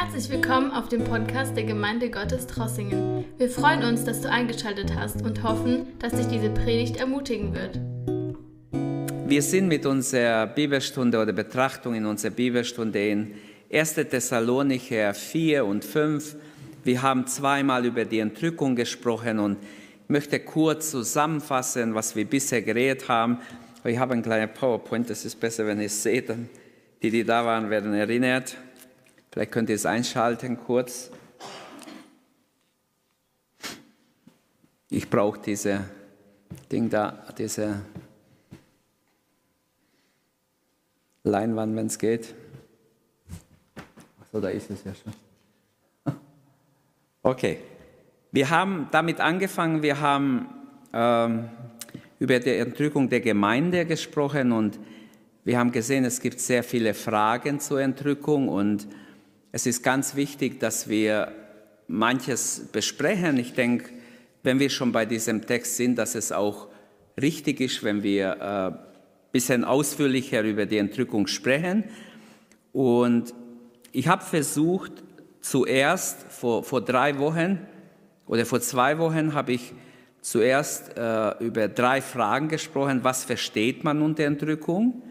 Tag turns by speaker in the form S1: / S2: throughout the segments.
S1: Herzlich willkommen auf dem Podcast der Gemeinde Gottes Trossingen. Wir freuen uns, dass du eingeschaltet hast und hoffen, dass dich diese Predigt ermutigen wird.
S2: Wir sind mit unserer Bibelstunde oder Betrachtung in unserer Bibelstunde in 1. Thessalonicher 4 und 5. Wir haben zweimal über die Entrückung gesprochen und ich möchte kurz zusammenfassen, was wir bisher geredet haben. Ich habe ein kleines PowerPoint, das ist besser, wenn ihr es seht. Die, die da waren, werden erinnert. Vielleicht könnt ihr es einschalten kurz. Ich brauche diese Ding da, diese Leinwand, wenn es geht. Achso, da ist es ja schon. Okay, wir haben damit angefangen, wir haben ähm, über die Entrückung der Gemeinde gesprochen und wir haben gesehen, es gibt sehr viele Fragen zur Entrückung und es ist ganz wichtig, dass wir manches besprechen. Ich denke, wenn wir schon bei diesem Text sind, dass es auch richtig ist, wenn wir ein äh, bisschen ausführlicher über die Entrückung sprechen. Und ich habe versucht, zuerst vor, vor drei Wochen oder vor zwei Wochen habe ich zuerst äh, über drei Fragen gesprochen. Was versteht man unter Entrückung?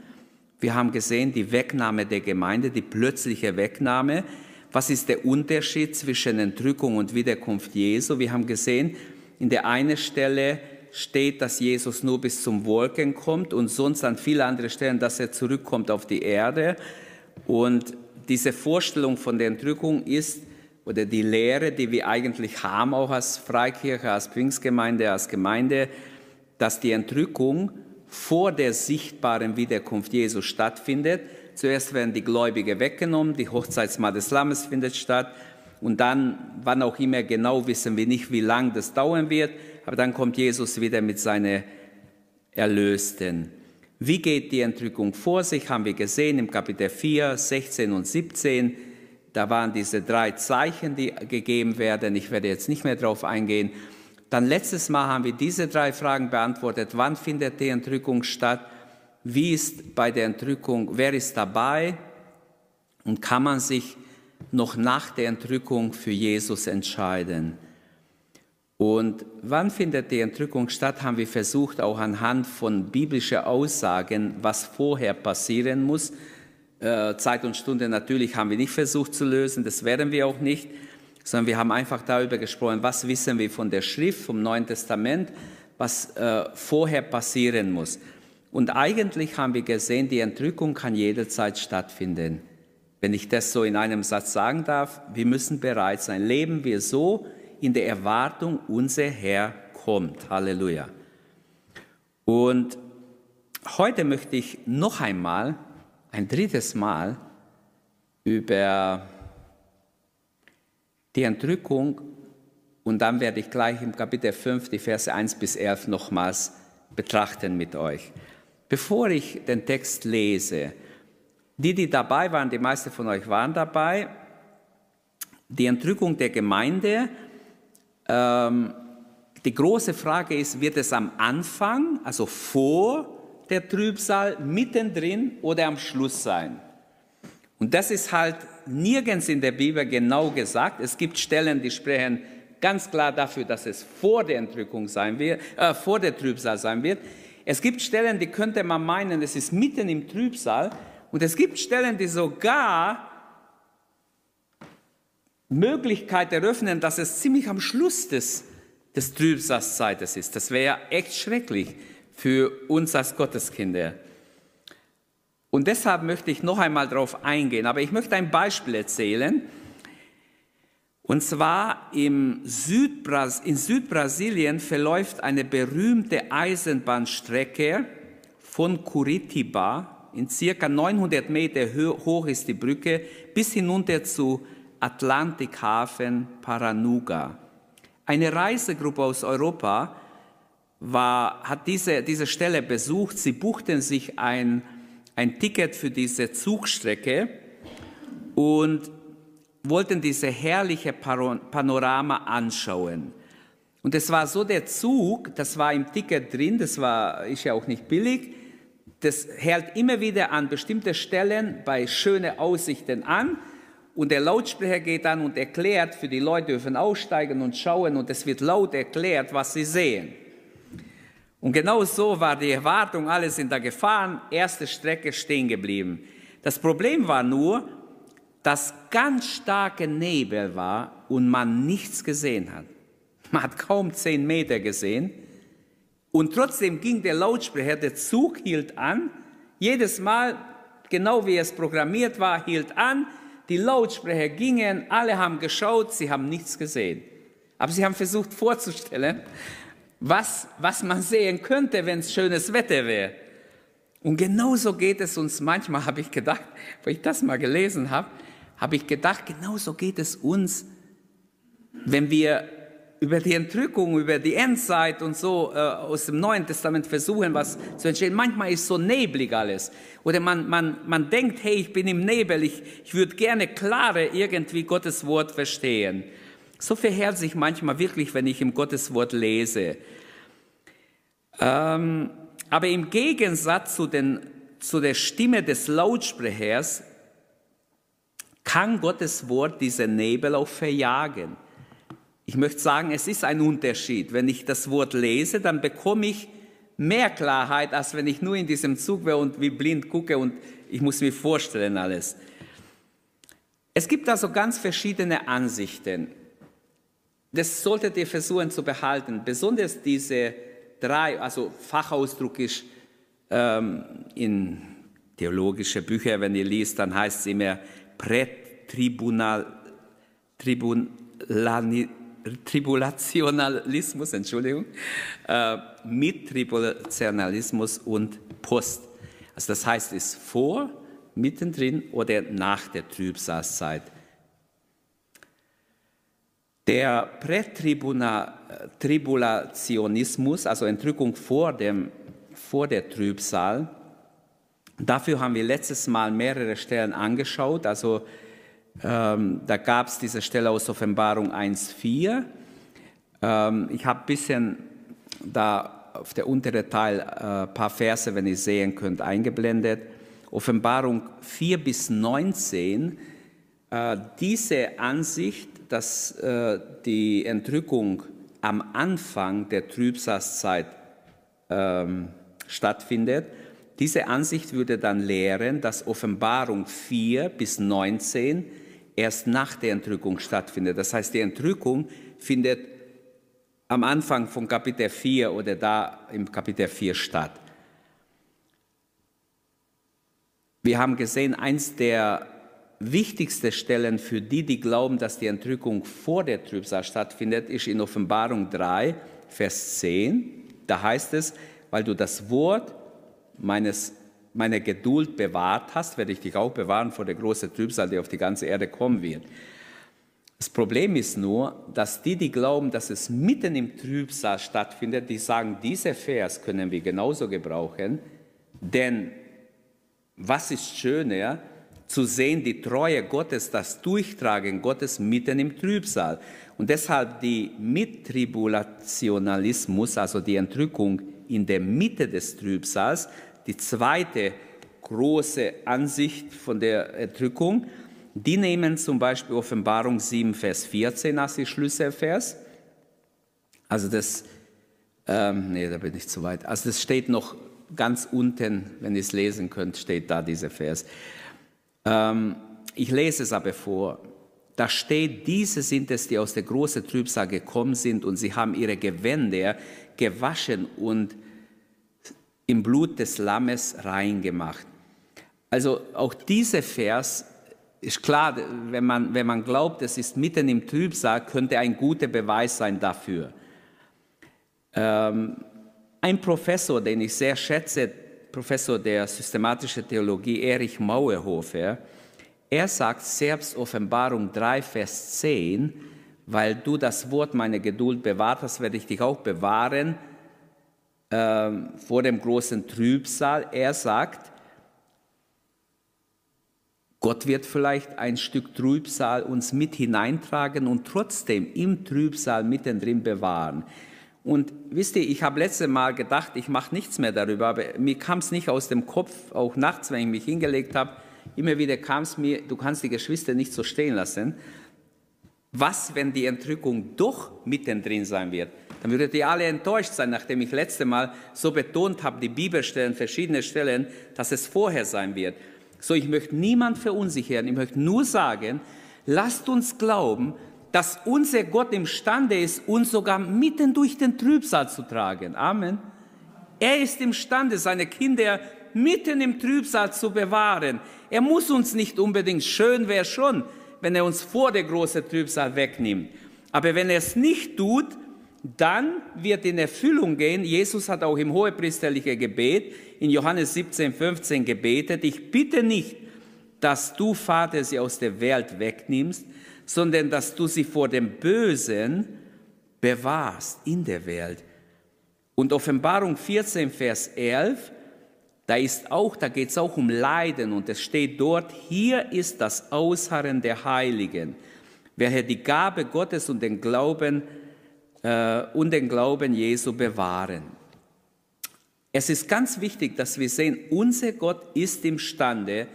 S2: Wir haben gesehen, die Wegnahme der Gemeinde, die plötzliche Wegnahme. Was ist der Unterschied zwischen Entrückung und Wiederkunft Jesu? Wir haben gesehen, in der einen Stelle steht, dass Jesus nur bis zum Wolken kommt und sonst an viele andere Stellen, dass er zurückkommt auf die Erde. Und diese Vorstellung von der Entrückung ist, oder die Lehre, die wir eigentlich haben, auch als Freikirche, als Pfingstgemeinde, als Gemeinde, dass die Entrückung vor der sichtbaren Wiederkunft Jesu stattfindet. Zuerst werden die Gläubigen weggenommen, die Hochzeitsmahl des Lammes findet statt und dann, wann auch immer genau, wissen wir nicht, wie lang das dauern wird, aber dann kommt Jesus wieder mit seinen Erlösten. Wie geht die Entrückung vor sich, haben wir gesehen im Kapitel 4, 16 und 17. Da waren diese drei Zeichen, die gegeben werden. Ich werde jetzt nicht mehr darauf eingehen. Dann letztes Mal haben wir diese drei Fragen beantwortet. Wann findet die Entrückung statt? Wie ist bei der Entrückung, wer ist dabei? Und kann man sich noch nach der Entrückung für Jesus entscheiden? Und wann findet die Entrückung statt, haben wir versucht, auch anhand von biblischen Aussagen, was vorher passieren muss. Äh, Zeit und Stunde natürlich haben wir nicht versucht zu lösen, das werden wir auch nicht sondern wir haben einfach darüber gesprochen, was wissen wir von der Schrift, vom Neuen Testament, was äh, vorher passieren muss. Und eigentlich haben wir gesehen, die Entrückung kann jederzeit stattfinden. Wenn ich das so in einem Satz sagen darf, wir müssen bereit sein. Leben wir so in der Erwartung, unser Herr kommt. Halleluja. Und heute möchte ich noch einmal, ein drittes Mal, über die Entrückung und dann werde ich gleich im Kapitel 5 die Verse 1 bis 11 nochmals betrachten mit euch. Bevor ich den Text lese, die, die dabei waren, die meisten von euch waren dabei, die Entrückung der Gemeinde, ähm, die große Frage ist, wird es am Anfang, also vor der Trübsal, mittendrin oder am Schluss sein? Und das ist halt nirgends in der Bibel genau gesagt. Es gibt Stellen, die sprechen ganz klar dafür, dass es vor der Entrückung sein wird, äh, vor der Trübsal sein wird. Es gibt Stellen, die könnte man meinen, es ist mitten im Trübsal. Und es gibt Stellen, die sogar Möglichkeit eröffnen, dass es ziemlich am Schluss des, des Trübsalzeites ist. Das wäre echt schrecklich für uns als Gotteskinder. Und deshalb möchte ich noch einmal darauf eingehen. Aber ich möchte ein Beispiel erzählen. Und zwar im Südbras in Südbrasilien verläuft eine berühmte Eisenbahnstrecke von Curitiba. In circa 900 Meter hoch ist die Brücke bis hinunter zu Atlantikhafen Paranuga. Eine Reisegruppe aus Europa war, hat diese, diese Stelle besucht. Sie buchten sich ein ein Ticket für diese Zugstrecke und wollten diese herrliche Panorama anschauen. Und es war so der Zug, das war im Ticket drin, das war, ist ja auch nicht billig, das hält immer wieder an bestimmte Stellen bei schönen Aussichten an und der Lautsprecher geht an und erklärt, für die Leute dürfen aussteigen und schauen und es wird laut erklärt, was sie sehen. Und genau so war die Erwartung, alle sind da gefahren, erste Strecke stehen geblieben. Das Problem war nur, dass ganz starke Nebel war und man nichts gesehen hat. Man hat kaum zehn Meter gesehen. Und trotzdem ging der Lautsprecher, der Zug hielt an. Jedes Mal, genau wie es programmiert war, hielt an. Die Lautsprecher gingen, alle haben geschaut, sie haben nichts gesehen. Aber sie haben versucht vorzustellen, was, was man sehen könnte, wenn es schönes Wetter wäre. Und genauso geht es uns manchmal, habe ich gedacht, wo ich das mal gelesen habe, habe ich gedacht, genauso geht es uns, wenn wir über die Entrückung, über die Endzeit und so äh, aus dem Neuen Testament versuchen, was zu entstehen. Manchmal ist so neblig alles. Oder man, man, man denkt, hey, ich bin im Nebel, ich, ich würde gerne klarer irgendwie Gottes Wort verstehen. So verhält sich manchmal wirklich, wenn ich im Gottes Wort lese. Ähm, aber im Gegensatz zu, den, zu der Stimme des Lautsprechers kann Gottes Wort diese Nebel auch verjagen. Ich möchte sagen, es ist ein Unterschied. Wenn ich das Wort lese, dann bekomme ich mehr Klarheit, als wenn ich nur in diesem Zug wäre und wie blind gucke und ich muss mir vorstellen alles. Es gibt also ganz verschiedene Ansichten. Das solltet ihr versuchen zu behalten. Besonders diese drei, also Fachausdruck ist ähm, in theologische Bücher, wenn ihr liest, dann heißt es immer Prätribunal, Tribun, Tribulationalismus, Entschuldigung, äh, Mittribulationalismus und Post. Also das heißt, es ist vor, mittendrin oder nach der Trübsalzeit. Der Prätribulationismus, also Entrückung vor, dem, vor der Trübsal, dafür haben wir letztes Mal mehrere Stellen angeschaut. Also ähm, da gab es diese Stelle aus Offenbarung 1.4. Ähm, ich habe ein bisschen da auf der untere Teil ein äh, paar Verse, wenn ihr sehen könnt, eingeblendet. Offenbarung 4 bis 19. Äh, diese Ansicht dass äh, die Entrückung am Anfang der Trübsalzeit ähm, stattfindet. Diese Ansicht würde dann lehren, dass Offenbarung 4 bis 19 erst nach der Entrückung stattfindet. Das heißt, die Entrückung findet am Anfang von Kapitel 4 oder da im Kapitel 4 statt. Wir haben gesehen, eins der wichtigste Stellen für die, die glauben, dass die Entrückung vor der Trübsal stattfindet, ist in Offenbarung 3, Vers 10. Da heißt es, weil du das Wort meines, meiner Geduld bewahrt hast, werde ich dich auch bewahren vor der großen Trübsal, die auf die ganze Erde kommen wird. Das Problem ist nur, dass die, die glauben, dass es mitten im Trübsal stattfindet, die sagen, diese Vers können wir genauso gebrauchen, denn was ist schöner, zu sehen, die Treue Gottes, das Durchtragen Gottes mitten im Trübsal. Und deshalb die Mittribulationalismus, also die Entrückung in der Mitte des Trübsals, die zweite große Ansicht von der Entrückung, die nehmen zum Beispiel Offenbarung 7, Vers 14 als die Schlüsselvers. Also das, ähm, nee, da bin ich zu weit. Also das steht noch ganz unten, wenn ihr es lesen könnt, steht da dieser Vers. Ähm, ich lese es aber vor. Da steht, diese sind es, die aus der großen Trübsal gekommen sind und sie haben ihre Gewänder gewaschen und im Blut des Lammes reingemacht. Also auch dieser Vers ist klar, wenn man, wenn man glaubt, es ist mitten im Trübsal, könnte ein guter Beweis sein dafür. Ähm, ein Professor, den ich sehr schätze, Professor der systematischen Theologie Erich Mauerhofer, er sagt selbst Offenbarung 3, Vers 10, weil du das Wort meiner Geduld bewahrt hast, werde ich dich auch bewahren äh, vor dem großen Trübsal. Er sagt, Gott wird vielleicht ein Stück Trübsal uns mit hineintragen und trotzdem im Trübsal mittendrin bewahren. Und wisst ihr, ich habe letzte Mal gedacht, ich mache nichts mehr darüber, aber mir kam es nicht aus dem Kopf, auch nachts, wenn ich mich hingelegt habe. immer wieder kam es mir, du kannst die Geschwister nicht so stehen lassen. Was, wenn die Entrückung doch mittendrin sein wird? Dann würdet ihr alle enttäuscht sein, nachdem ich letzte Mal so betont habe, die Bibelstellen, verschiedene Stellen, dass es vorher sein wird. So, ich möchte niemand verunsichern. Ich möchte nur sagen, lasst uns glauben, dass unser Gott imstande ist, uns sogar mitten durch den Trübsal zu tragen. Amen. Er ist imstande, seine Kinder mitten im Trübsal zu bewahren. Er muss uns nicht unbedingt, schön wäre schon, wenn er uns vor der großen Trübsal wegnimmt. Aber wenn er es nicht tut, dann wird in Erfüllung gehen. Jesus hat auch im hohepriesterlichen Gebet in Johannes 17, 15 gebetet. Ich bitte nicht, dass du, Vater, sie aus der Welt wegnimmst, sondern dass du sie vor dem Bösen bewahrst in der Welt. Und Offenbarung 14, Vers 11, da ist auch, da geht es auch um Leiden und es steht dort, hier ist das Ausharren der Heiligen, welche die Gabe Gottes und den Glauben äh, und den Glauben Jesu bewahren. Es ist ganz wichtig, dass wir sehen, unser Gott ist imstande,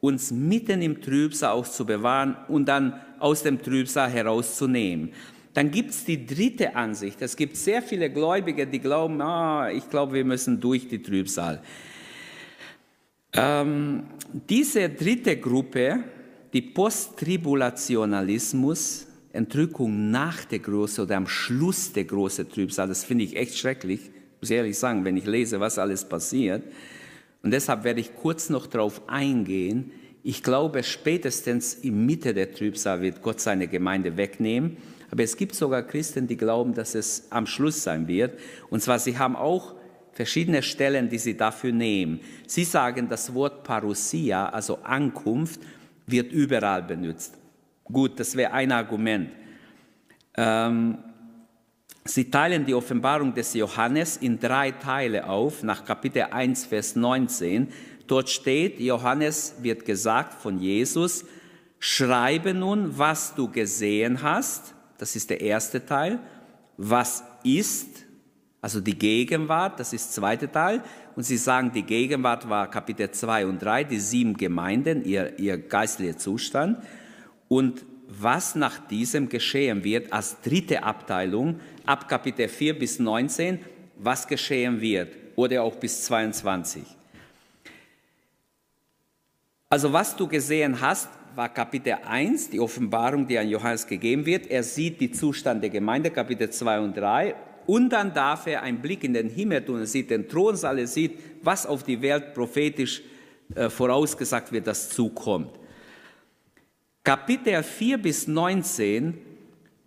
S2: uns mitten im Trübsal auch zu bewahren und dann aus dem Trübsal herauszunehmen. Dann gibt es die dritte Ansicht. Es gibt sehr viele Gläubige, die glauben, ah, ich glaube, wir müssen durch die Trübsal. Ähm, diese dritte Gruppe, die Posttribulationalismus, Entrückung nach der großen oder am Schluss der großen Trübsal, das finde ich echt schrecklich, muss ich ehrlich sagen, wenn ich lese, was alles passiert. Und deshalb werde ich kurz noch darauf eingehen. Ich glaube, spätestens in Mitte der Trübsal wird Gott seine Gemeinde wegnehmen. Aber es gibt sogar Christen, die glauben, dass es am Schluss sein wird. Und zwar, sie haben auch verschiedene Stellen, die sie dafür nehmen. Sie sagen, das Wort Parousia, also Ankunft, wird überall benutzt. Gut, das wäre ein Argument. Ähm, sie teilen die Offenbarung des Johannes in drei Teile auf, nach Kapitel 1, Vers 19. Dort steht, Johannes wird gesagt von Jesus, schreibe nun, was du gesehen hast das ist der erste Teil. Was ist, also die Gegenwart, das ist der zweite Teil. Und sie sagen, die Gegenwart war Kapitel 2 und 3, die sieben Gemeinden, ihr, ihr geistlicher Zustand. Und was nach diesem geschehen wird als dritte Abteilung, ab Kapitel 4 bis 19, was geschehen wird, oder auch bis 22. Also was du gesehen hast, war Kapitel 1, die Offenbarung, die an Johannes gegeben wird. Er sieht die Zustand der Gemeinde, Kapitel 2 und 3. Und dann darf er einen Blick in den Himmel tun. Er sieht den Thronsaal, er sieht, was auf die Welt prophetisch äh, vorausgesagt wird, das zukommt. Kapitel 4 bis 19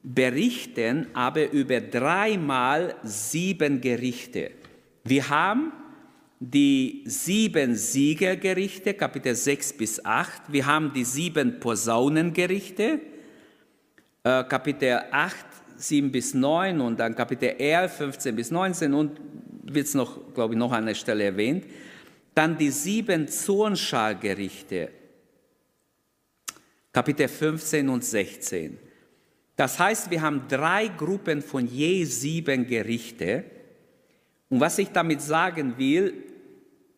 S2: berichten aber über dreimal sieben Gerichte. Wir haben die sieben Siegergerichte, Kapitel 6 bis 8. Wir haben die sieben Posaunengerichte, äh, Kapitel 8, 7 bis 9 und dann Kapitel 11, 15 bis 19 und wird es noch, glaube ich, noch an der Stelle erwähnt. Dann die sieben Zornschalgerichte, Kapitel 15 und 16. Das heißt, wir haben drei Gruppen von je sieben Gerichte. Und was ich damit sagen will,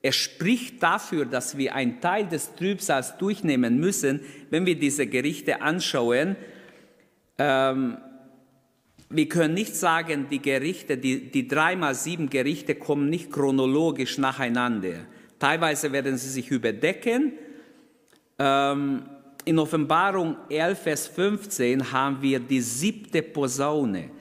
S2: es spricht dafür, dass wir einen Teil des Trübsals durchnehmen müssen, wenn wir diese Gerichte anschauen. Ähm, wir können nicht sagen, die Gerichte, die, dreimal sieben Gerichte kommen nicht chronologisch nacheinander. Teilweise werden sie sich überdecken. Ähm, in Offenbarung 11, Vers 15 haben wir die siebte Posaune.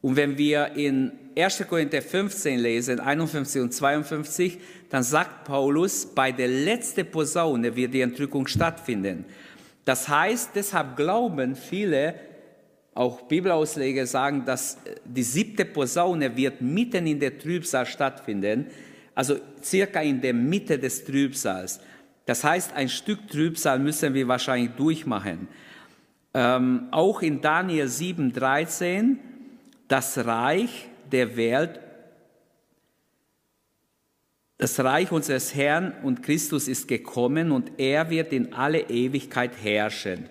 S2: Und wenn wir in 1. Korinther 15 lesen, 51 und 52, dann sagt Paulus, bei der letzten Posaune wird die Entrückung stattfinden. Das heißt, deshalb glauben viele, auch Bibelausleger sagen, dass die siebte Posaune wird mitten in der Trübsal stattfinden, also circa in der Mitte des Trübsals. Das heißt, ein Stück Trübsal müssen wir wahrscheinlich durchmachen. Ähm, auch in Daniel 7,13, das Reich der Welt das Reich unseres Herrn und Christus ist gekommen und er wird in alle Ewigkeit herrschen.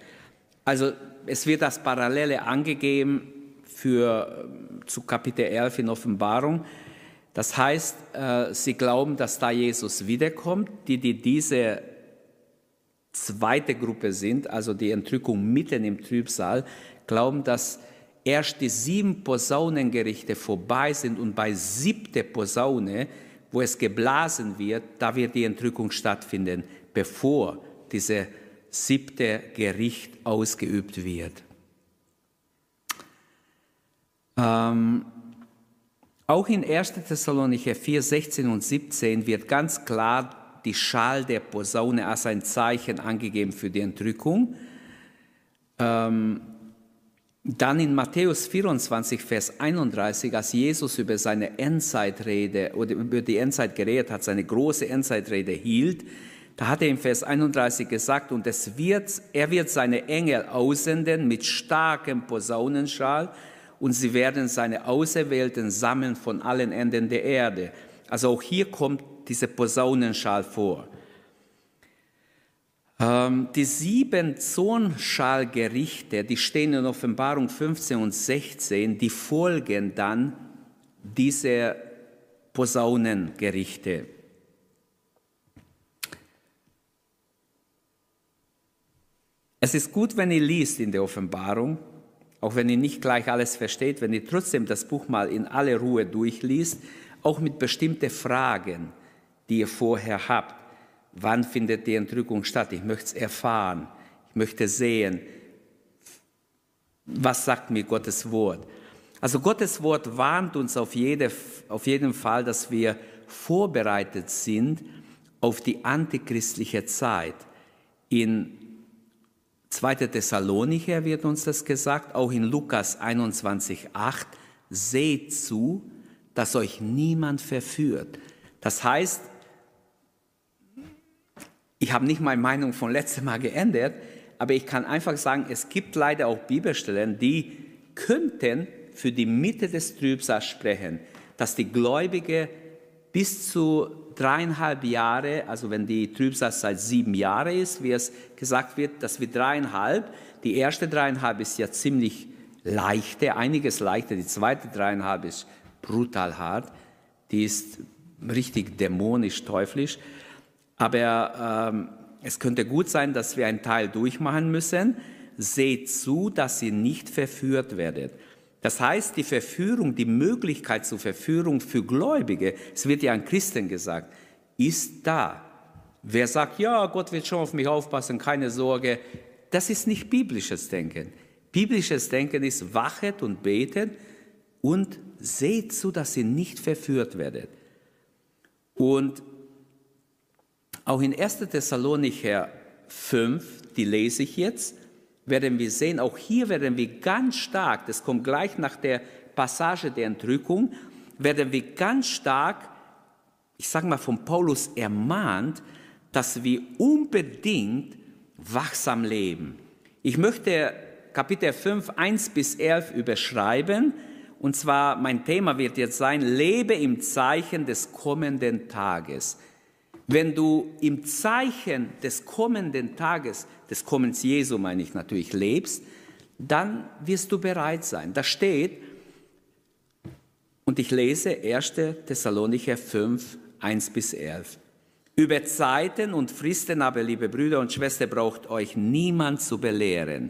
S2: Also es wird das Parallele angegeben für, zu Kapitel 11 in Offenbarung. Das heißt, äh, sie glauben, dass da Jesus wiederkommt. Die, die diese zweite Gruppe sind, also die Entrückung mitten im Trübsal, glauben, dass erst die sieben Posaunengerichte vorbei sind und bei siebte Posaune, wo es geblasen wird, da wird die Entrückung stattfinden, bevor diese siebte Gericht ausgeübt wird. Ähm, auch in 1. Thessalonicher 4, 16 und 17 wird ganz klar die Schal der Posaune als ein Zeichen angegeben für die Entrückung. Ähm, dann in Matthäus 24, Vers 31, als Jesus über seine Endzeitrede oder über die Endzeit geredet hat, seine große Endzeitrede hielt, da hat er im Vers 31 gesagt, und es wird, er wird seine Engel aussenden mit starkem Posaunenschall, und sie werden seine Auserwählten sammeln von allen Enden der Erde. Also auch hier kommt dieser Posaunenschall vor. Ähm, die sieben Zornschalgerichte, die stehen in Offenbarung 15 und 16, die folgen dann diese Posaunengerichte. Es ist gut, wenn ihr liest in der Offenbarung, auch wenn ihr nicht gleich alles versteht, wenn ihr trotzdem das Buch mal in aller Ruhe durchliest, auch mit bestimmten Fragen, die ihr vorher habt. Wann findet die Entrückung statt? Ich möchte es erfahren. Ich möchte sehen, was sagt mir Gottes Wort. Also Gottes Wort warnt uns auf, jede, auf jeden Fall, dass wir vorbereitet sind auf die antichristliche Zeit. In 2. Thessalonicher wird uns das gesagt, auch in Lukas 21, 8, seht zu, dass euch niemand verführt. Das heißt, ich habe nicht meine Meinung von letztem Mal geändert, aber ich kann einfach sagen, es gibt leider auch Bibelstellen, die könnten für die Mitte des Trübsals sprechen, dass die Gläubige bis zu dreieinhalb Jahre, also wenn die Trübsalzeit sieben Jahre ist, wie es gesagt wird, dass wir dreieinhalb, die erste dreieinhalb ist ja ziemlich leichte, einiges leichter, die zweite dreieinhalb ist brutal hart, die ist richtig dämonisch, teuflisch, aber ähm, es könnte gut sein, dass wir einen Teil durchmachen müssen. Seht zu, dass ihr nicht verführt werdet. Das heißt, die Verführung, die Möglichkeit zur Verführung für Gläubige, es wird ja an Christen gesagt, ist da. Wer sagt, ja, Gott wird schon auf mich aufpassen, keine Sorge, das ist nicht biblisches Denken. Biblisches Denken ist, wachet und betet und seht zu, dass ihr nicht verführt werdet. Und auch in 1. Thessalonicher 5, die lese ich jetzt, werden wir sehen, auch hier werden wir ganz stark, das kommt gleich nach der Passage der Entrückung, werden wir ganz stark, ich sage mal von Paulus ermahnt, dass wir unbedingt wachsam leben. Ich möchte Kapitel 5, 1 bis 11 überschreiben. Und zwar, mein Thema wird jetzt sein, lebe im Zeichen des kommenden Tages. Wenn du im Zeichen des kommenden Tages, des Kommens Jesu meine ich natürlich, lebst, dann wirst du bereit sein. Da steht, und ich lese 1. Thessalonicher 5, 1 bis 11. Über Zeiten und Fristen aber, liebe Brüder und Schwestern, braucht euch niemand zu belehren.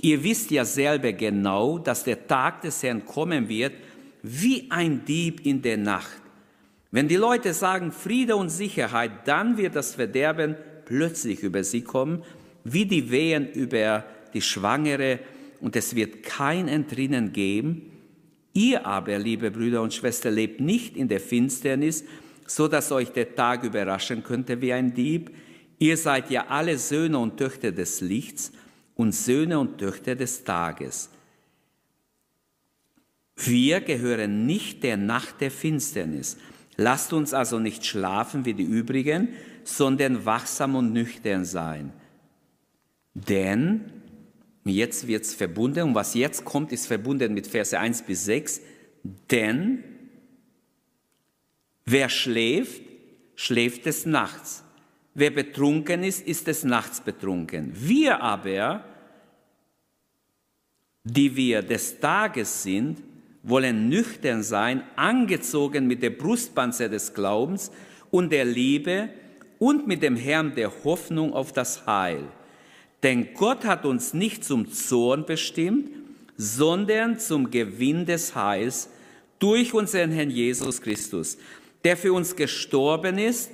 S2: Ihr wisst ja selber genau, dass der Tag des Herrn kommen wird, wie ein Dieb in der Nacht. Wenn die Leute sagen Friede und Sicherheit, dann wird das Verderben plötzlich über sie kommen, wie die Wehen über die Schwangere, und es wird kein Entrinnen geben. Ihr aber, liebe Brüder und Schwestern, lebt nicht in der Finsternis, so dass euch der Tag überraschen könnte wie ein Dieb. Ihr seid ja alle Söhne und Töchter des Lichts und Söhne und Töchter des Tages. Wir gehören nicht der Nacht der Finsternis. Lasst uns also nicht schlafen wie die übrigen, sondern wachsam und nüchtern sein. Denn, jetzt wird es verbunden, und was jetzt kommt, ist verbunden mit Verse 1 bis 6, denn wer schläft, schläft des Nachts. Wer betrunken ist, ist des Nachts betrunken. Wir aber, die wir des Tages sind, wollen nüchtern sein, angezogen mit der Brustpanzer des Glaubens und der Liebe und mit dem Herrn der Hoffnung auf das Heil. Denn Gott hat uns nicht zum Zorn bestimmt, sondern zum Gewinn des Heils durch unseren Herrn Jesus Christus, der für uns gestorben ist,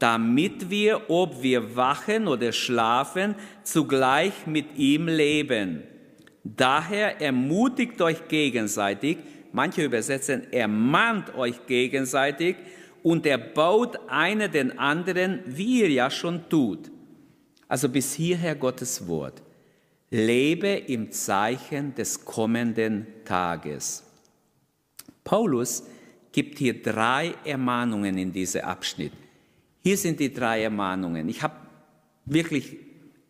S2: damit wir, ob wir wachen oder schlafen, zugleich mit ihm leben. Daher ermutigt euch gegenseitig, manche übersetzen, ermahnt euch gegenseitig und erbaut einer den anderen, wie ihr ja schon tut. Also bis hierher Gottes Wort. Lebe im Zeichen des kommenden Tages. Paulus gibt hier drei Ermahnungen in diesem Abschnitt. Hier sind die drei Ermahnungen. Ich habe wirklich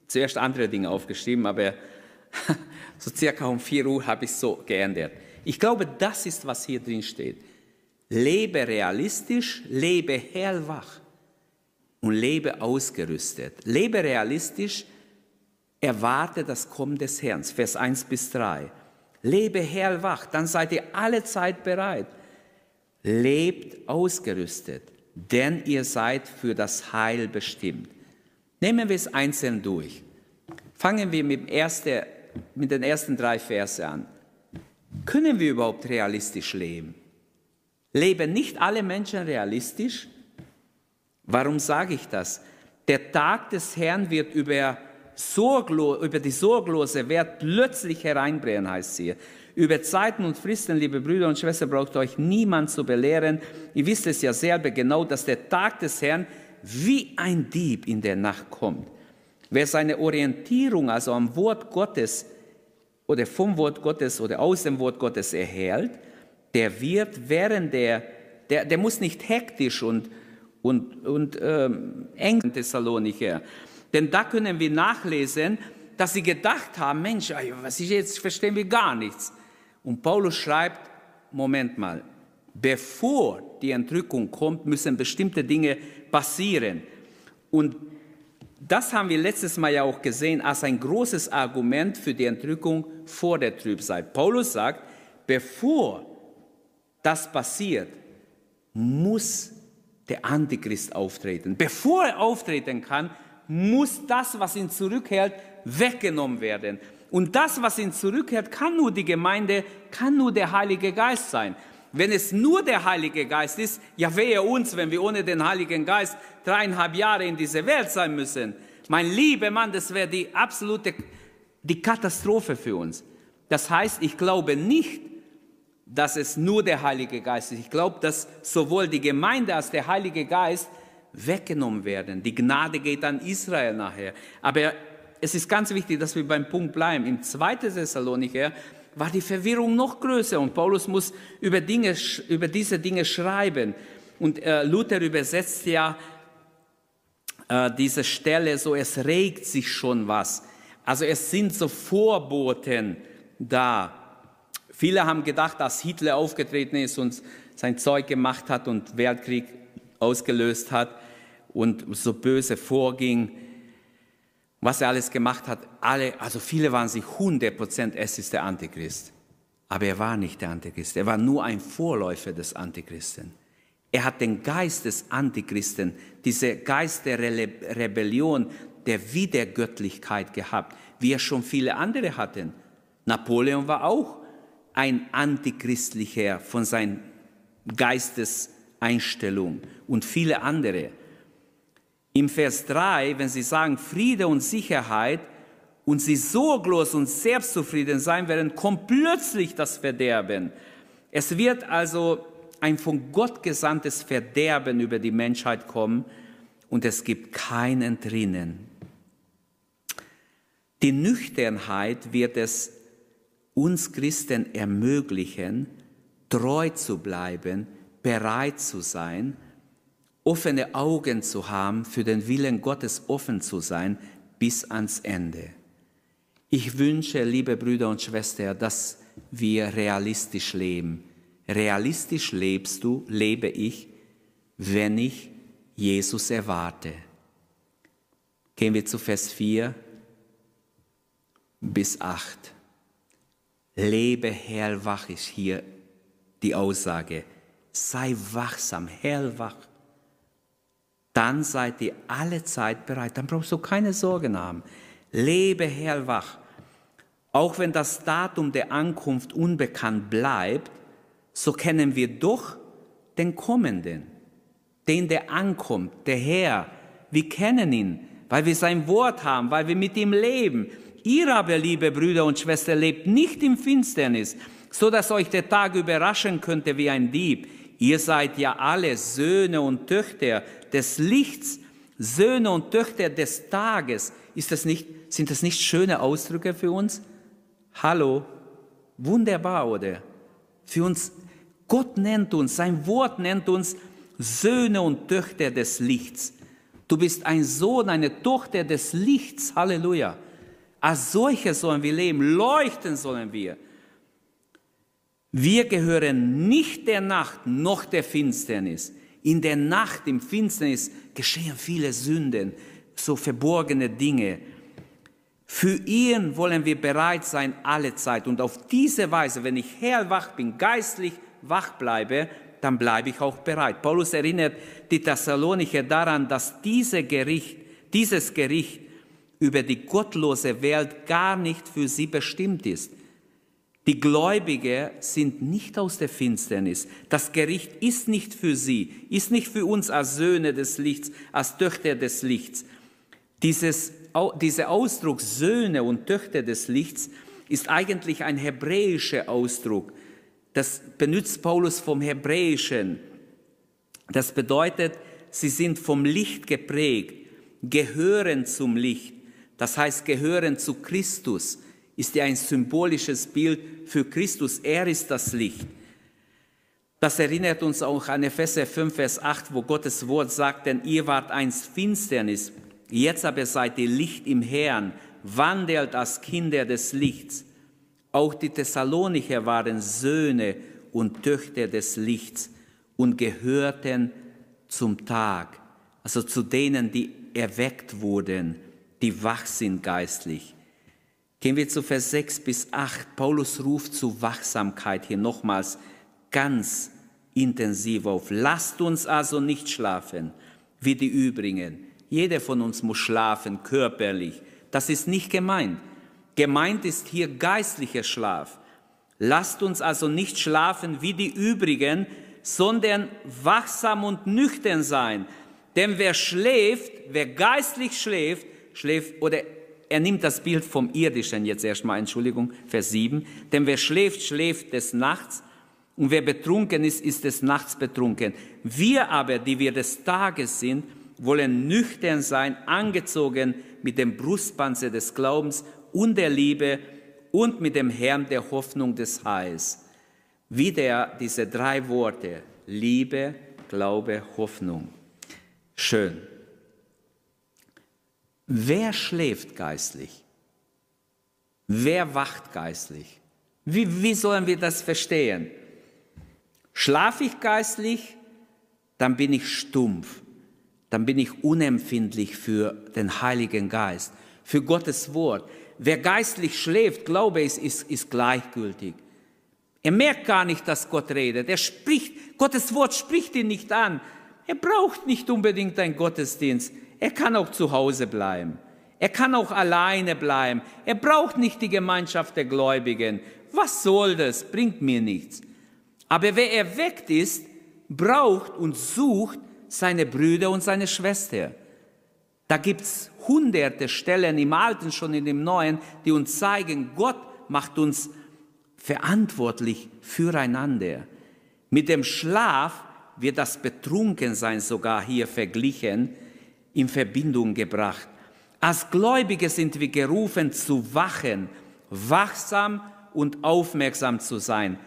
S2: zuerst andere Dinge aufgeschrieben, aber so circa um 4 Uhr habe ich es so geändert. Ich glaube, das ist, was hier drin steht. Lebe realistisch, lebe hellwach und lebe ausgerüstet. Lebe realistisch, erwarte das Kommen des Herrn. Vers 1 bis 3. Lebe hellwach, dann seid ihr alle Zeit bereit. Lebt ausgerüstet, denn ihr seid für das Heil bestimmt. Nehmen wir es einzeln durch. Fangen wir mit, erste, mit den ersten drei Versen an. Können wir überhaupt realistisch leben? Leben nicht alle Menschen realistisch? Warum sage ich das? Der Tag des Herrn wird über, sorglo über die sorglose Welt plötzlich hereinbrechen, heißt hier. Über Zeiten und Fristen, liebe Brüder und Schwestern, braucht euch niemand zu belehren. Ihr wisst es ja selber genau, dass der Tag des Herrn wie ein Dieb in der Nacht kommt. Wer seine Orientierung also am Wort Gottes oder vom Wort Gottes oder aus dem Wort Gottes erhält, der wird während der, der, der muss nicht hektisch und, und, und ähm, eng Thessalonicher. Denn da können wir nachlesen, dass sie gedacht haben, Mensch, was ist jetzt, verstehen wir gar nichts. Und Paulus schreibt, Moment mal, bevor die Entrückung kommt, müssen bestimmte Dinge passieren. Und das haben wir letztes Mal ja auch gesehen als ein großes Argument für die Entrückung vor der Trübsal. Paulus sagt, bevor das passiert, muss der Antichrist auftreten. Bevor er auftreten kann, muss das, was ihn zurückhält, weggenommen werden. Und das, was ihn zurückhält, kann nur die Gemeinde, kann nur der Heilige Geist sein. Wenn es nur der Heilige Geist ist, ja wehe uns, wenn wir ohne den Heiligen Geist dreieinhalb Jahre in dieser Welt sein müssen. Mein lieber Mann, das wäre die absolute die Katastrophe für uns. Das heißt, ich glaube nicht, dass es nur der Heilige Geist ist. Ich glaube, dass sowohl die Gemeinde als der Heilige Geist weggenommen werden. Die Gnade geht an Israel nachher. Aber es ist ganz wichtig, dass wir beim Punkt bleiben. Im 2. Thessalonicher war die Verwirrung noch größer und Paulus muss über, Dinge, über diese Dinge schreiben. Und äh, Luther übersetzt ja äh, diese Stelle so, es regt sich schon was. Also es sind so Vorboten da. Viele haben gedacht, dass Hitler aufgetreten ist und sein Zeug gemacht hat und Weltkrieg ausgelöst hat und so böse vorging, was er alles gemacht hat. Alle, also viele waren sich 100 Prozent, es ist der Antichrist. Aber er war nicht der Antichrist. Er war nur ein Vorläufer des Antichristen. Er hat den Geist des Antichristen, diese Geist der Rebellion, der Wiedergöttlichkeit gehabt, wie er schon viele andere hatten. Napoleon war auch ein antichristlicher von seiner Geisteseinstellung und viele andere. Im Vers 3, wenn sie sagen Friede und Sicherheit und sie sorglos und selbstzufrieden sein werden, kommt plötzlich das Verderben. Es wird also ein von Gott gesandtes Verderben über die Menschheit kommen und es gibt kein Entrinnen. Die Nüchternheit wird es uns Christen ermöglichen, treu zu bleiben, bereit zu sein, offene Augen zu haben, für den Willen Gottes offen zu sein bis ans Ende. Ich wünsche, liebe Brüder und Schwestern, dass wir realistisch leben. Realistisch lebst du, lebe ich, wenn ich Jesus erwarte. Gehen wir zu Vers 4 bis 8. Lebe hellwach ist hier die Aussage. Sei wachsam, hellwach. Dann seid ihr alle Zeit bereit. Dann brauchst du keine Sorgen haben. Lebe hellwach. Auch wenn das Datum der Ankunft unbekannt bleibt, so kennen wir doch den Kommenden, den der ankommt, der Herr. Wir kennen ihn, weil wir sein Wort haben, weil wir mit ihm leben. Ihr aber, liebe Brüder und Schwestern, lebt nicht im Finsternis, so dass euch der Tag überraschen könnte wie ein Dieb. Ihr seid ja alle Söhne und Töchter des Lichts, Söhne und Töchter des Tages. Ist das nicht, sind das nicht schöne Ausdrücke für uns? Hallo, wunderbar, oder? Für uns, Gott nennt uns, sein Wort nennt uns Söhne und Töchter des Lichts. Du bist ein Sohn, eine Tochter des Lichts. Halleluja. Als solche sollen wir leben, leuchten sollen wir. Wir gehören nicht der Nacht noch der Finsternis. In der Nacht, im Finsternis geschehen viele Sünden, so verborgene Dinge. Für ihn wollen wir bereit sein alle Zeit. Und auf diese Weise, wenn ich hellwach bin, geistlich wach bleibe, dann bleibe ich auch bereit. Paulus erinnert die Thessalonicher daran, dass diese Gericht, dieses Gericht über die gottlose Welt gar nicht für sie bestimmt ist. Die Gläubige sind nicht aus der Finsternis. Das Gericht ist nicht für sie, ist nicht für uns als Söhne des Lichts, als Töchter des Lichts. Dieses, dieser Ausdruck Söhne und Töchter des Lichts ist eigentlich ein hebräischer Ausdruck. Das benutzt Paulus vom Hebräischen. Das bedeutet, sie sind vom Licht geprägt, gehören zum Licht. Das heißt, gehören zu Christus ist ja ein symbolisches Bild für Christus. Er ist das Licht. Das erinnert uns auch an Epheser 5, Vers 8, wo Gottes Wort sagt, denn ihr wart einst Finsternis, jetzt aber seid ihr Licht im Herrn, wandelt als Kinder des Lichts. Auch die Thessalonicher waren Söhne und Töchter des Lichts und gehörten zum Tag, also zu denen, die erweckt wurden die wach sind geistlich. Gehen wir zu Vers 6 bis 8. Paulus ruft zu Wachsamkeit hier nochmals ganz intensiv auf. Lasst uns also nicht schlafen wie die übrigen. Jeder von uns muss schlafen, körperlich. Das ist nicht gemeint. Gemeint ist hier geistlicher Schlaf. Lasst uns also nicht schlafen wie die übrigen, sondern wachsam und nüchtern sein. Denn wer schläft, wer geistlich schläft, schläft, oder er nimmt das Bild vom Irdischen jetzt erstmal, Entschuldigung, Vers 7. Denn wer schläft, schläft des Nachts und wer betrunken ist, ist des Nachts betrunken. Wir aber, die wir des Tages sind, wollen nüchtern sein, angezogen mit dem Brustpanzer des Glaubens und der Liebe und mit dem Herrn der Hoffnung des Heils. Wieder diese drei Worte, Liebe, Glaube, Hoffnung. Schön. Wer schläft geistlich? Wer wacht geistlich? Wie, wie sollen wir das verstehen? Schlafe ich geistlich, dann bin ich stumpf, dann bin ich unempfindlich für den Heiligen Geist, für Gottes Wort. Wer geistlich schläft, glaube ich, ist, ist gleichgültig. Er merkt gar nicht, dass Gott redet. Er spricht, Gottes Wort spricht ihn nicht an. Er braucht nicht unbedingt einen Gottesdienst. Er kann auch zu Hause bleiben. Er kann auch alleine bleiben. Er braucht nicht die Gemeinschaft der Gläubigen. Was soll das? Bringt mir nichts. Aber wer erweckt ist, braucht und sucht seine Brüder und seine Schwester. Da gibt's hunderte Stellen im Alten, schon in dem Neuen, die uns zeigen, Gott macht uns verantwortlich füreinander. Mit dem Schlaf wird das Betrunkensein sogar hier verglichen in Verbindung gebracht. Als Gläubige sind wir gerufen zu wachen, wachsam und aufmerksam zu sein.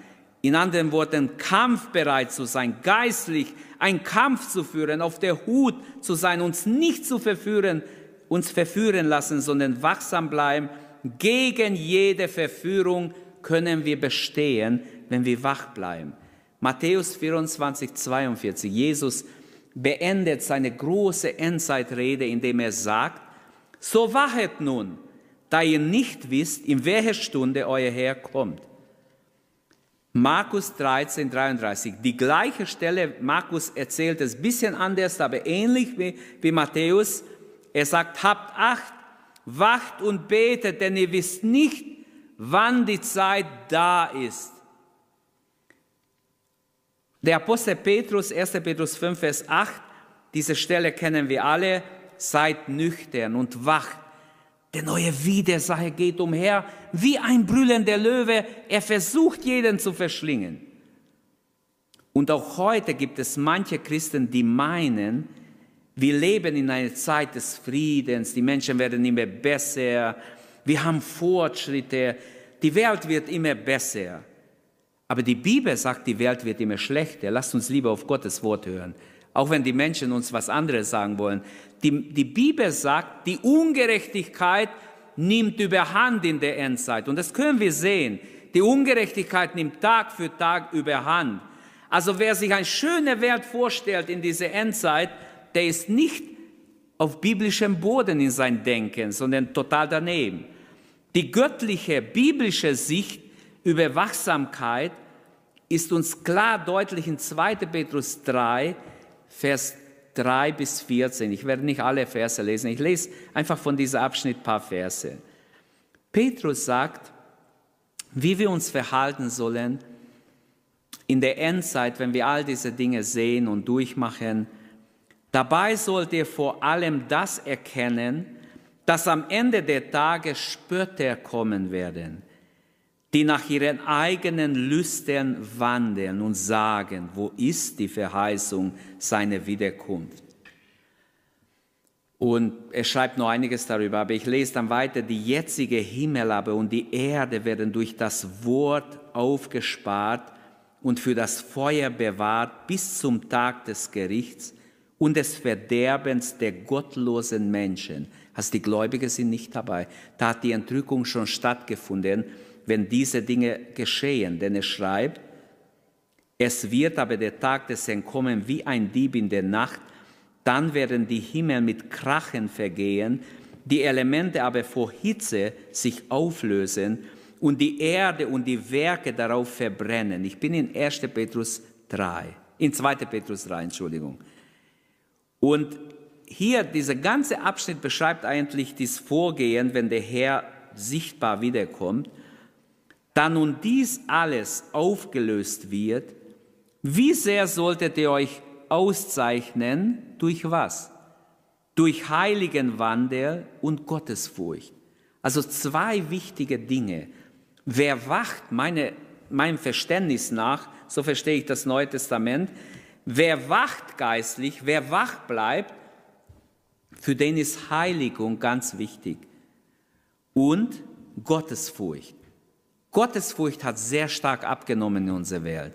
S2: In anderen Worten, kampfbereit zu sein, geistlich einen Kampf zu führen, auf der Hut zu sein, uns nicht zu verführen, uns verführen lassen, sondern wachsam bleiben. Gegen jede Verführung können wir bestehen, wenn wir wach bleiben. Matthäus 24, 42. Jesus beendet seine große Endzeitrede, indem er sagt, so wachet nun, da ihr nicht wisst, in welcher Stunde euer Herr kommt. Markus 13, 33. Die gleiche Stelle, Markus erzählt es ein bisschen anders, aber ähnlich wie, wie Matthäus. Er sagt, habt Acht, wacht und betet, denn ihr wisst nicht, wann die Zeit da ist. Der Apostel Petrus, 1. Petrus 5, Vers 8, diese Stelle kennen wir alle, seid nüchtern und wacht. Der neue Widersacher geht umher wie ein brüllender Löwe. Er versucht, jeden zu verschlingen. Und auch heute gibt es manche Christen, die meinen, wir leben in einer Zeit des Friedens, die Menschen werden immer besser, wir haben Fortschritte, die Welt wird immer besser. Aber die Bibel sagt, die Welt wird immer schlechter. Lasst uns lieber auf Gottes Wort hören. Auch wenn die Menschen uns was anderes sagen wollen. Die, die Bibel sagt, die Ungerechtigkeit nimmt überhand in der Endzeit. Und das können wir sehen. Die Ungerechtigkeit nimmt Tag für Tag überhand. Also wer sich eine schöne Welt vorstellt in dieser Endzeit, der ist nicht auf biblischem Boden in sein Denken, sondern total daneben. Die göttliche, biblische Sicht über Wachsamkeit ist uns klar deutlich in 2. Petrus 3, Vers 3 bis 14. Ich werde nicht alle Verse lesen, ich lese einfach von diesem Abschnitt ein paar Verse. Petrus sagt, wie wir uns verhalten sollen in der Endzeit, wenn wir all diese Dinge sehen und durchmachen. Dabei sollt ihr vor allem das erkennen, dass am Ende der Tage Spötter kommen werden, die nach ihren eigenen Lüstern wandeln und sagen, wo ist die Verheißung seiner Wiederkunft? Und er schreibt noch einiges darüber, aber ich lese dann weiter, die jetzige Himmel aber und die Erde werden durch das Wort aufgespart und für das Feuer bewahrt bis zum Tag des Gerichts und des Verderbens der gottlosen Menschen. Also die Gläubigen sind nicht dabei. Da hat die Entrückung schon stattgefunden wenn diese Dinge geschehen. Denn er schreibt, es wird aber der Tag des Herrn kommen wie ein Dieb in der Nacht, dann werden die Himmel mit Krachen vergehen, die Elemente aber vor Hitze sich auflösen und die Erde und die Werke darauf verbrennen. Ich bin in 1. Petrus 3, in 2. Petrus 3, Entschuldigung. Und hier, dieser ganze Abschnitt beschreibt eigentlich das Vorgehen, wenn der Herr sichtbar wiederkommt. Da nun dies alles aufgelöst wird, wie sehr solltet ihr euch auszeichnen? Durch was? Durch heiligen Wandel und Gottesfurcht. Also zwei wichtige Dinge. Wer wacht, meine, meinem Verständnis nach, so verstehe ich das Neue Testament, wer wacht geistlich, wer wach bleibt, für den ist Heiligung ganz wichtig. Und Gottesfurcht. Gottesfurcht hat sehr stark abgenommen in unserer Welt.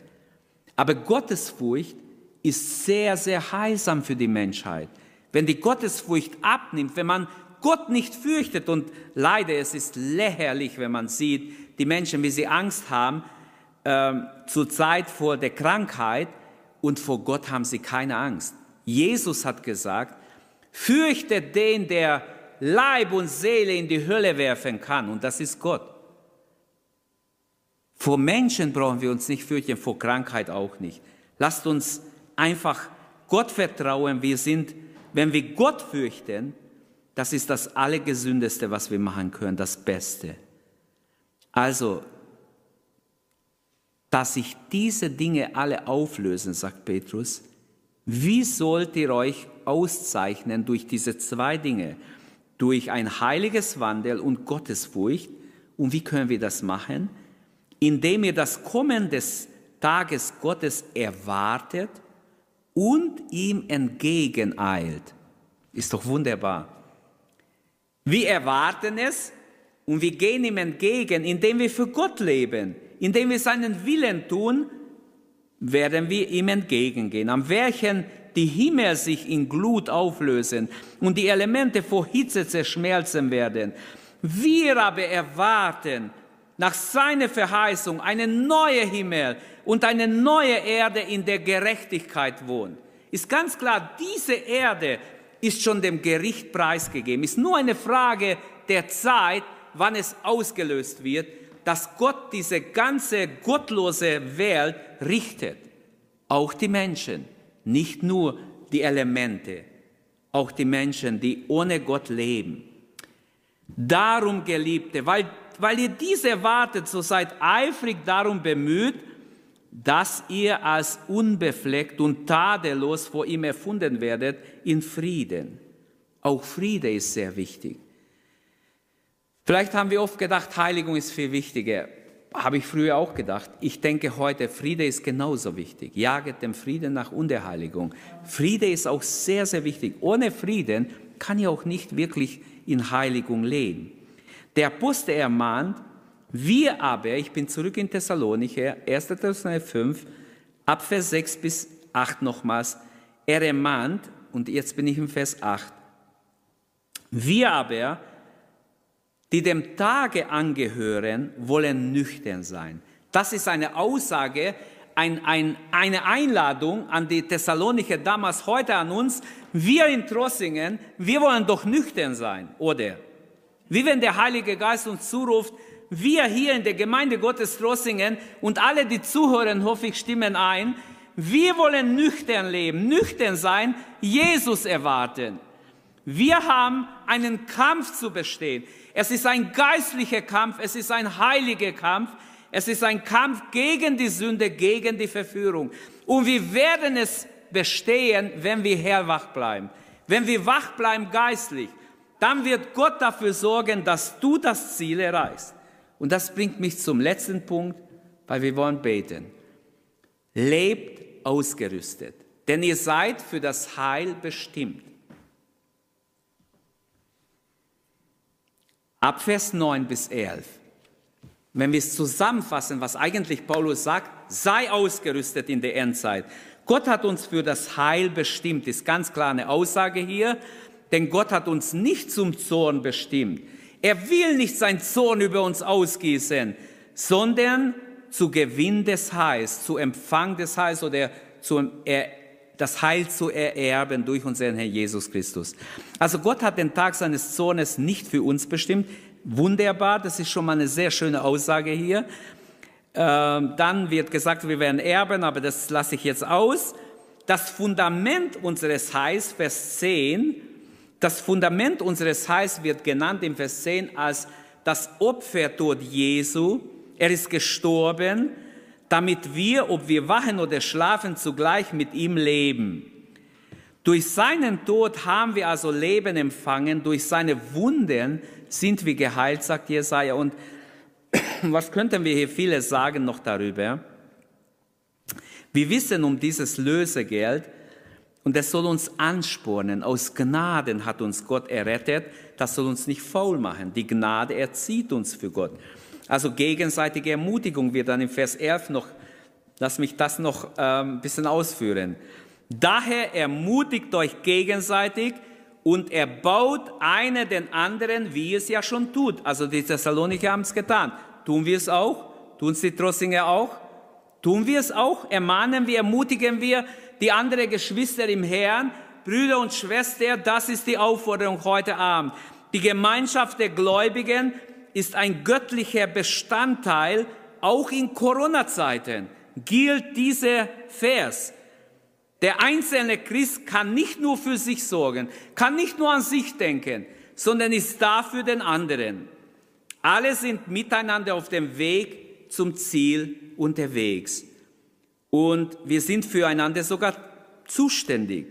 S2: Aber Gottesfurcht ist sehr, sehr heilsam für die Menschheit. Wenn die Gottesfurcht abnimmt, wenn man Gott nicht fürchtet und leider, es ist lächerlich, wenn man sieht, die Menschen, wie sie Angst haben, äh, zur Zeit vor der Krankheit und vor Gott haben sie keine Angst. Jesus hat gesagt, fürchtet den, der Leib und Seele in die Hölle werfen kann und das ist Gott. Vor Menschen brauchen wir uns nicht fürchten, vor Krankheit auch nicht. Lasst uns einfach Gott vertrauen. Wir sind, wenn wir Gott fürchten, das ist das Allergesündeste, was wir machen können, das Beste. Also, dass sich diese Dinge alle auflösen, sagt Petrus, wie sollt ihr euch auszeichnen durch diese zwei Dinge? Durch ein heiliges Wandel und Gottesfurcht. Und wie können wir das machen? Indem ihr das Kommen des Tages Gottes erwartet und ihm entgegeneilt. Ist doch wunderbar. Wir erwarten es und wir gehen ihm entgegen, indem wir für Gott leben, indem wir seinen Willen tun, werden wir ihm entgegengehen. Am welchen die Himmel sich in Glut auflösen und die Elemente vor Hitze zerschmelzen werden. Wir aber erwarten nach seiner Verheißung eine neue Himmel und eine neue Erde in der Gerechtigkeit wohnt. Ist ganz klar, diese Erde ist schon dem Gericht preisgegeben. Ist nur eine Frage der Zeit, wann es ausgelöst wird. dass Gott diese ganze gottlose Welt richtet. Auch die Menschen, nicht nur die Elemente, auch die Menschen, die ohne Gott leben. Darum, Geliebte, weil, weil ihr diese erwartet, so seid eifrig darum bemüht, dass ihr als unbefleckt und tadellos vor ihm erfunden werdet in Frieden. Auch Friede ist sehr wichtig. Vielleicht haben wir oft gedacht, Heiligung ist viel wichtiger. Habe ich früher auch gedacht. Ich denke heute, Friede ist genauso wichtig. Jaget dem Frieden nach und der Heiligung. Friede ist auch sehr, sehr wichtig. Ohne Frieden kann ich auch nicht wirklich in Heiligung leben. Der Apostel ermahnt, wir aber, ich bin zurück in Thessalonicher, 1. Thessalonicher 5, ab Vers 6 bis 8 nochmals, er ermahnt, und jetzt bin ich im Vers 8, wir aber, die dem Tage angehören, wollen nüchtern sein. Das ist eine Aussage, ein, ein, eine Einladung an die Thessalonicher damals, heute an uns. Wir in Trossingen, wir wollen doch nüchtern sein, oder? Wie wenn der Heilige Geist uns zuruft, wir hier in der Gemeinde Gottes Trossingen und alle, die zuhören, hoffe ich, stimmen ein. Wir wollen nüchtern leben, nüchtern sein, Jesus erwarten. Wir haben einen Kampf zu bestehen. Es ist ein geistlicher Kampf, es ist ein heiliger Kampf, es ist ein Kampf gegen die Sünde, gegen die Verführung. Und wir werden es bestehen, wenn wir hellwach bleiben. Wenn wir wach bleiben geistlich, dann wird Gott dafür sorgen, dass du das Ziel erreichst. Und das bringt mich zum letzten Punkt, weil wir wollen beten. Lebt ausgerüstet, denn ihr seid für das Heil bestimmt. Ab Vers 9 bis 11. Wenn wir es zusammenfassen, was eigentlich Paulus sagt, sei ausgerüstet in der Endzeit. Gott hat uns für das Heil bestimmt, ist ganz klar eine Aussage hier, denn Gott hat uns nicht zum Zorn bestimmt. Er will nicht sein Zorn über uns ausgießen, sondern zu Gewinn des Heils, zu Empfang des Heils oder zu, er, das Heil zu ererben durch unseren Herrn Jesus Christus. Also Gott hat den Tag seines Zornes nicht für uns bestimmt. Wunderbar, das ist schon mal eine sehr schöne Aussage hier. Ähm, dann wird gesagt, wir werden erben, aber das lasse ich jetzt aus. Das Fundament unseres Heils, Vers 10, das Fundament unseres Heils wird genannt im Vers 10 als das Opfertod Jesu. Er ist gestorben, damit wir, ob wir wachen oder schlafen, zugleich mit ihm leben. Durch seinen Tod haben wir also Leben empfangen, durch seine Wunden sind wir geheilt, sagt Jesaja. Und was könnten wir hier vieles sagen noch darüber? Wir wissen um dieses Lösegeld, und das soll uns anspornen. Aus Gnaden hat uns Gott errettet. Das soll uns nicht faul machen. Die Gnade erzieht uns für Gott. Also gegenseitige Ermutigung wird dann im Vers 11 noch, lass mich das noch ähm, ein bisschen ausführen. Daher ermutigt euch gegenseitig und erbaut einer den anderen, wie es ja schon tut. Also die Thessaloniker haben es getan. Tun wir es auch? Tun es die Trossinger auch? Tun wir es auch? Ermahnen wir, ermutigen wir, die anderen Geschwister im Herrn, Brüder und Schwestern, das ist die Aufforderung heute Abend. Die Gemeinschaft der Gläubigen ist ein göttlicher Bestandteil, auch in Corona-Zeiten gilt dieser Vers. Der einzelne Christ kann nicht nur für sich sorgen, kann nicht nur an sich denken, sondern ist da für den anderen. Alle sind miteinander auf dem Weg zum Ziel unterwegs. Und wir sind füreinander sogar zuständig.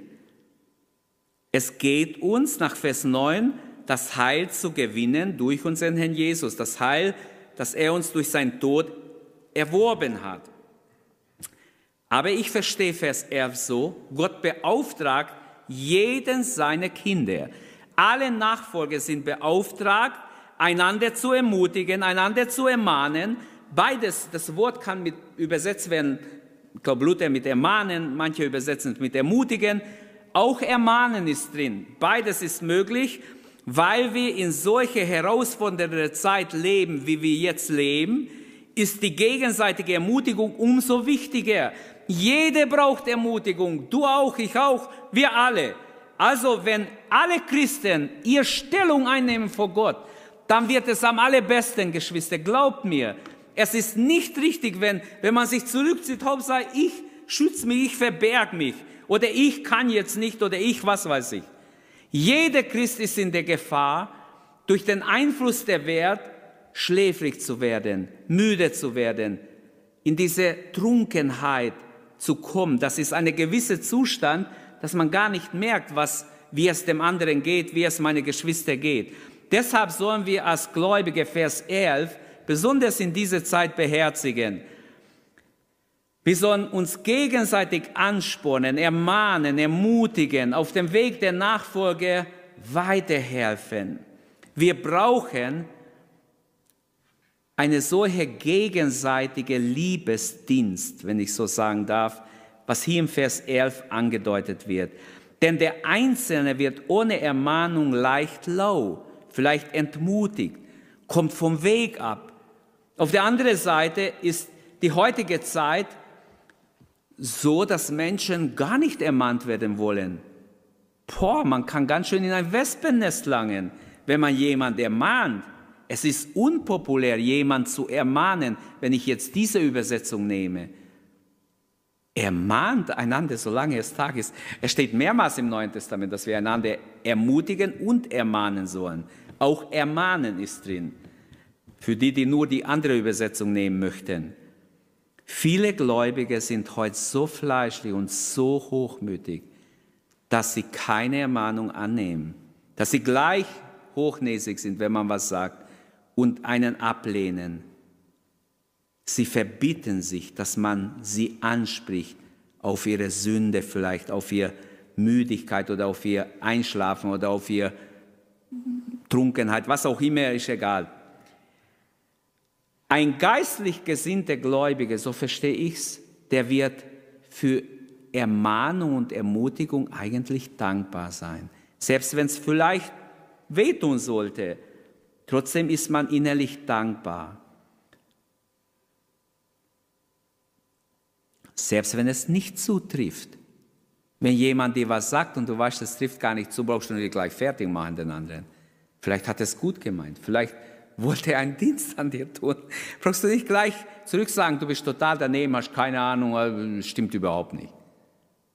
S2: Es geht uns nach Vers 9, das Heil zu gewinnen durch unseren Herrn Jesus. Das Heil, das er uns durch seinen Tod erworben hat. Aber ich verstehe Vers 11 so, Gott beauftragt jeden seiner Kinder. Alle Nachfolger sind beauftragt, einander zu ermutigen, einander zu ermahnen. Beides, das Wort kann mit übersetzt werden ich glaube, Luther mit ermahnen, manche übersetzen es mit ermutigen. Auch ermahnen ist drin. Beides ist möglich, weil wir in solche herausfordernde Zeit leben, wie wir jetzt leben, ist die gegenseitige Ermutigung umso wichtiger. Jede braucht Ermutigung, du auch, ich auch, wir alle. Also wenn alle Christen ihr Stellung einnehmen vor Gott, dann wird es am allerbesten, Geschwister. Glaubt mir, es ist nicht richtig, wenn, wenn man sich zurückzieht, Hauptsache ich schütze mich, ich verberg mich oder ich kann jetzt nicht oder ich was weiß ich. Jeder Christ ist in der Gefahr, durch den Einfluss der Wert schläfrig zu werden, müde zu werden, in diese Trunkenheit zu kommen. Das ist ein gewisser Zustand, dass man gar nicht merkt, was, wie es dem anderen geht, wie es meine Geschwister geht. Deshalb sollen wir als Gläubige, Vers 11, besonders in dieser Zeit beherzigen. Wir sollen uns gegenseitig anspornen, ermahnen, ermutigen, auf dem Weg der Nachfolge weiterhelfen. Wir brauchen eine solche gegenseitige Liebesdienst, wenn ich so sagen darf, was hier im Vers 11 angedeutet wird. Denn der Einzelne wird ohne Ermahnung leicht lau, vielleicht entmutigt, kommt vom Weg ab. Auf der anderen Seite ist die heutige Zeit so, dass Menschen gar nicht ermahnt werden wollen. Boah, man kann ganz schön in ein Wespennest langen, wenn man jemand ermahnt. Es ist unpopulär, jemand zu ermahnen, wenn ich jetzt diese Übersetzung nehme. Ermahnt einander, solange es Tag ist. Es steht mehrmals im Neuen Testament, dass wir einander ermutigen und ermahnen sollen. Auch ermahnen ist drin. Für die, die nur die andere Übersetzung nehmen möchten. Viele Gläubige sind heute so fleischlich und so hochmütig, dass sie keine Ermahnung annehmen, dass sie gleich hochnäsig sind, wenn man was sagt, und einen ablehnen. Sie verbieten sich, dass man sie anspricht auf ihre Sünde vielleicht, auf ihre Müdigkeit oder auf ihr Einschlafen oder auf ihre Trunkenheit, was auch immer, ist egal. Ein geistlich gesinnter Gläubiger, so verstehe ich es, der wird für Ermahnung und Ermutigung eigentlich dankbar sein. Selbst wenn es vielleicht wehtun sollte, trotzdem ist man innerlich dankbar. Selbst wenn es nicht zutrifft. Wenn jemand dir was sagt und du weißt, es trifft gar nicht zu, brauchst du nicht gleich fertig machen den anderen. Vielleicht hat er es gut gemeint. Vielleicht wollte einen Dienst an dir tun. Brauchst du nicht gleich zurück sagen, du bist total daneben, hast keine Ahnung, äh, stimmt überhaupt nicht.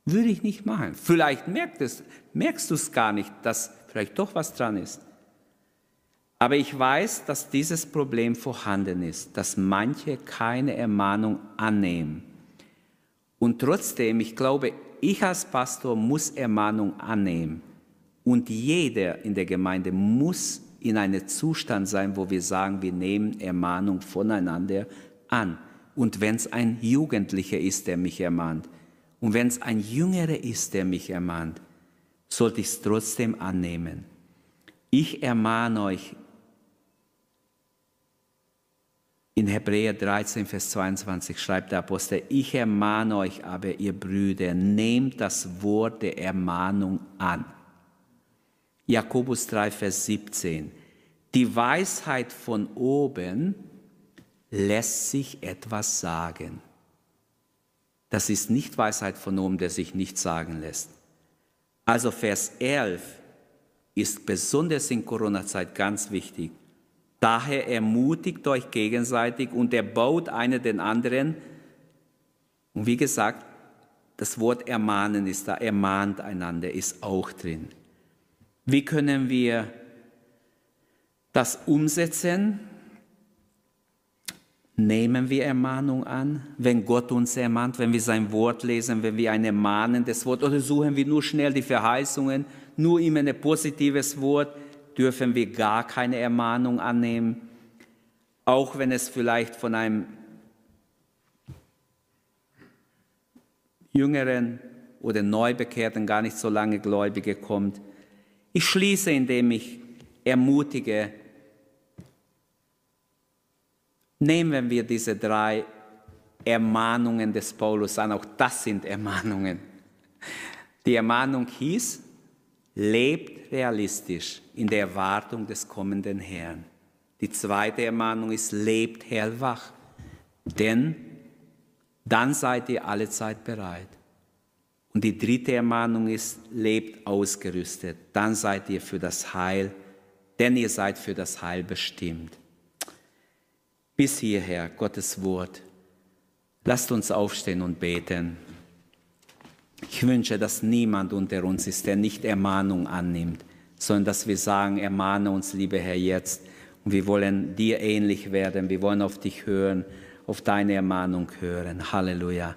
S2: Würde ich nicht machen. Vielleicht merkst, es, merkst du es gar nicht, dass vielleicht doch was dran ist. Aber ich weiß, dass dieses Problem vorhanden ist, dass manche keine Ermahnung annehmen. Und trotzdem, ich glaube, ich als Pastor muss Ermahnung annehmen. Und jeder in der Gemeinde muss in einem Zustand sein, wo wir sagen, wir nehmen Ermahnung voneinander an. Und wenn es ein Jugendlicher ist, der mich ermahnt, und wenn es ein Jüngerer ist, der mich ermahnt, sollte ich es trotzdem annehmen. Ich ermahne euch in Hebräer 13, Vers 22 schreibt der Apostel, ich ermahne euch aber, ihr Brüder, nehmt das Wort der Ermahnung an. Jakobus 3, Vers 17. Die Weisheit von oben lässt sich etwas sagen. Das ist nicht Weisheit von oben, der sich nichts sagen lässt. Also Vers 11 ist besonders in Corona-Zeit ganz wichtig. Daher ermutigt euch gegenseitig und erbaut einer den anderen. Und wie gesagt, das Wort ermahnen ist da, ermahnt einander, ist auch drin. Wie können wir das umsetzen? Nehmen wir Ermahnung an, wenn Gott uns ermahnt, wenn wir sein Wort lesen, wenn wir ein ermahnendes Wort oder suchen wir nur schnell die Verheißungen, nur immer ein positives Wort, dürfen wir gar keine Ermahnung annehmen, auch wenn es vielleicht von einem jüngeren oder Neubekehrten, gar nicht so lange Gläubige kommt. Ich schließe, indem ich ermutige, nehmen wir diese drei Ermahnungen des Paulus an, auch das sind Ermahnungen. Die Ermahnung hieß, lebt realistisch in der Erwartung des kommenden Herrn. Die zweite Ermahnung ist, lebt hellwach, denn dann seid ihr alle Zeit bereit. Und die dritte Ermahnung ist, lebt ausgerüstet. Dann seid ihr für das Heil denn ihr seid für das Heil bestimmt. Bis hierher Gottes Wort. Lasst uns aufstehen und beten. Ich wünsche, dass niemand unter uns ist, der nicht Ermahnung annimmt, sondern dass wir sagen, ermahne uns, lieber Herr, jetzt. Und wir wollen dir ähnlich werden. Wir wollen auf dich hören, auf deine Ermahnung hören. Halleluja.